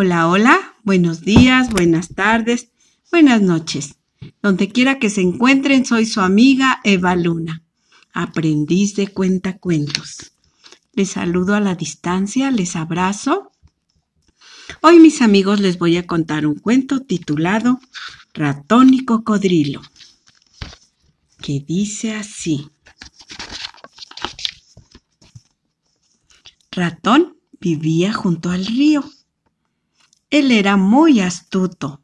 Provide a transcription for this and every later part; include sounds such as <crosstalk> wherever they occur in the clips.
Hola, hola, buenos días, buenas tardes, buenas noches. Donde quiera que se encuentren, soy su amiga Eva Luna, aprendiz de cuentacuentos. Les saludo a la distancia, les abrazo. Hoy, mis amigos, les voy a contar un cuento titulado Ratón y Cocodrilo, que dice así. Ratón vivía junto al río él era muy astuto.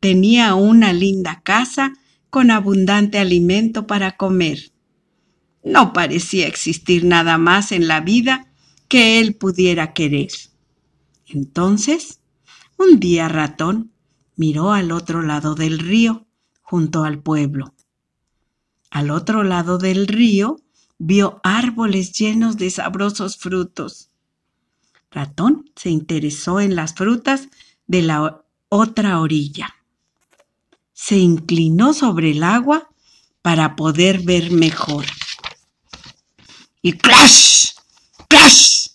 Tenía una linda casa con abundante alimento para comer. No parecía existir nada más en la vida que él pudiera querer. Entonces, un día ratón miró al otro lado del río, junto al pueblo. Al otro lado del río vio árboles llenos de sabrosos frutos. Ratón se interesó en las frutas de la otra orilla. Se inclinó sobre el agua para poder ver mejor. Y ¡crash! ¡crash!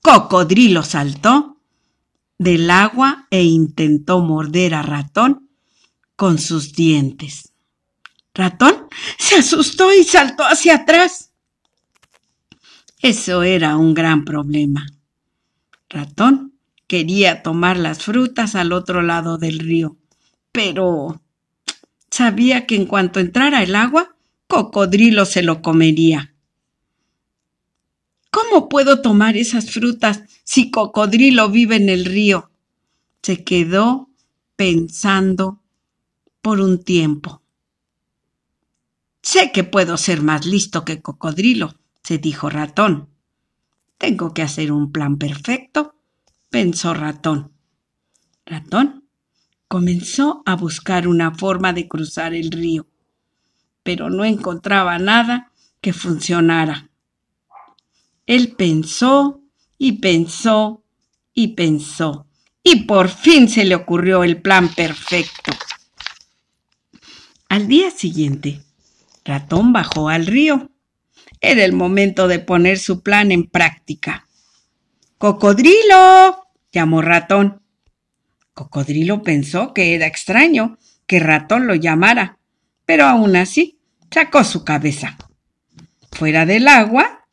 Cocodrilo saltó del agua e intentó morder a Ratón con sus dientes. Ratón se asustó y saltó hacia atrás. Eso era un gran problema. Ratón quería tomar las frutas al otro lado del río, pero sabía que en cuanto entrara el agua, Cocodrilo se lo comería. ¿Cómo puedo tomar esas frutas si Cocodrilo vive en el río? Se quedó pensando por un tiempo. Sé que puedo ser más listo que Cocodrilo, se dijo Ratón. Tengo que hacer un plan perfecto, pensó Ratón. Ratón comenzó a buscar una forma de cruzar el río, pero no encontraba nada que funcionara. Él pensó y pensó y pensó, y por fin se le ocurrió el plan perfecto. Al día siguiente, Ratón bajó al río era el momento de poner su plan en práctica. ¡Cocodrilo! llamó Ratón. Cocodrilo pensó que era extraño que Ratón lo llamara, pero aún así sacó su cabeza. Fuera del agua.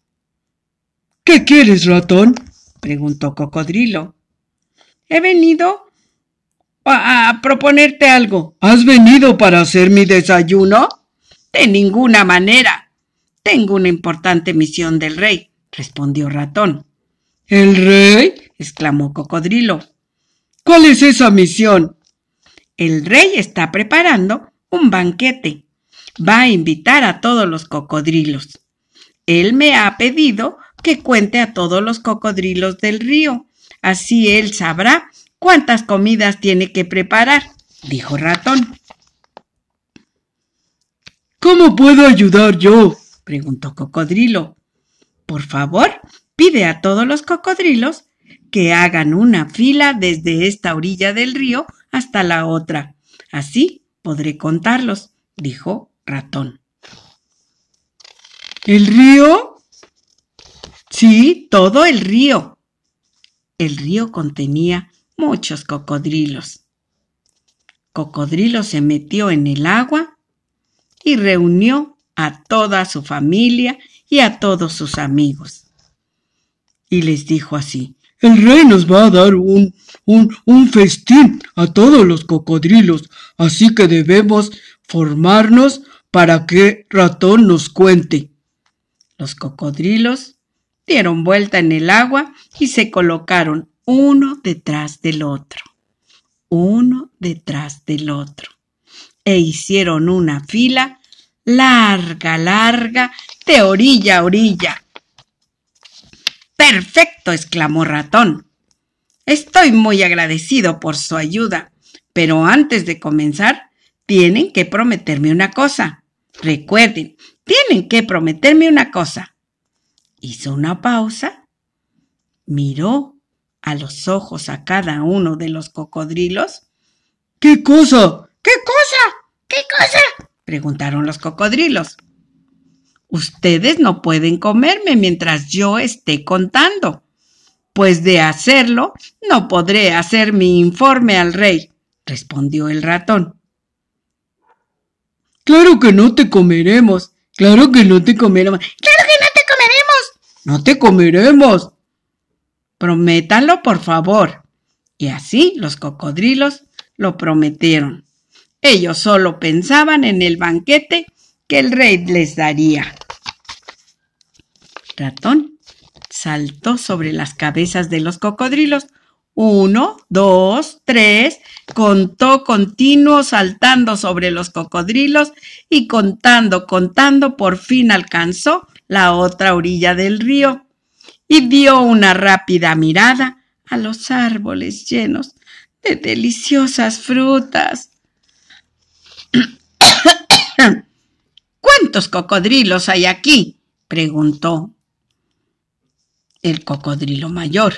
¿Qué quieres, ratón? preguntó Cocodrilo. He venido a, a, proponerte algo. ¿Has venido para hacer mi desayuno? De ninguna manera. Tengo una importante misión del rey, respondió Ratón. ¿El rey? exclamó Cocodrilo. ¿Cuál es esa misión? El rey está preparando un banquete. Va a invitar a todos los cocodrilos. Él me ha pedido que cuente a todos los cocodrilos del río. Así él sabrá cuántas comidas tiene que preparar, dijo Ratón. ¿Cómo puedo ayudar yo? Preguntó Cocodrilo. Por favor, pide a todos los cocodrilos que hagan una fila desde esta orilla del río hasta la otra. Así podré contarlos, dijo Ratón. ¿El río? Sí, todo el río. El río contenía muchos cocodrilos. Cocodrilo se metió en el agua y reunió a toda su familia y a todos sus amigos. Y les dijo así, el rey nos va a dar un, un, un festín a todos los cocodrilos, así que debemos formarnos para que ratón nos cuente. Los cocodrilos dieron vuelta en el agua y se colocaron uno detrás del otro, uno detrás del otro, e hicieron una fila larga, larga, de orilla a orilla. Perfecto, exclamó Ratón. Estoy muy agradecido por su ayuda, pero antes de comenzar, tienen que prometerme una cosa. Recuerden, tienen que prometerme una cosa. Hizo una pausa, miró a los ojos a cada uno de los cocodrilos. ¿Qué cosa? ¿Qué cosa? Preguntaron los cocodrilos. Ustedes no pueden comerme mientras yo esté contando. Pues de hacerlo, no podré hacer mi informe al rey, respondió el ratón. Claro que no te comeremos, claro que no te comeremos, claro que no te comeremos, no te comeremos. Prométanlo, por favor. Y así los cocodrilos lo prometieron. Ellos solo pensaban en el banquete que el rey les daría. Ratón saltó sobre las cabezas de los cocodrilos. Uno, dos, tres, contó continuo saltando sobre los cocodrilos y contando, contando, por fin alcanzó la otra orilla del río y dio una rápida mirada a los árboles llenos de deliciosas frutas. <coughs> ¿Cuántos cocodrilos hay aquí? preguntó el cocodrilo mayor.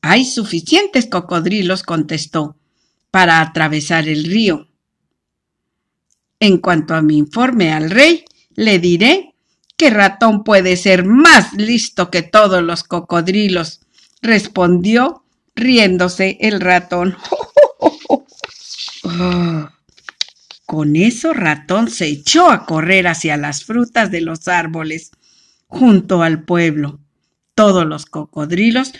Hay suficientes cocodrilos, contestó, para atravesar el río. En cuanto a mi informe al rey, le diré que ratón puede ser más listo que todos los cocodrilos, respondió riéndose el ratón. Con eso ratón se echó a correr hacia las frutas de los árboles junto al pueblo. Todos los cocodrilos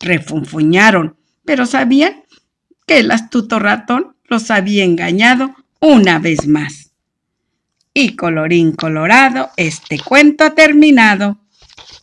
refunfuñaron, pero sabían que el astuto ratón los había engañado una vez más. Y colorín colorado, este cuento ha terminado.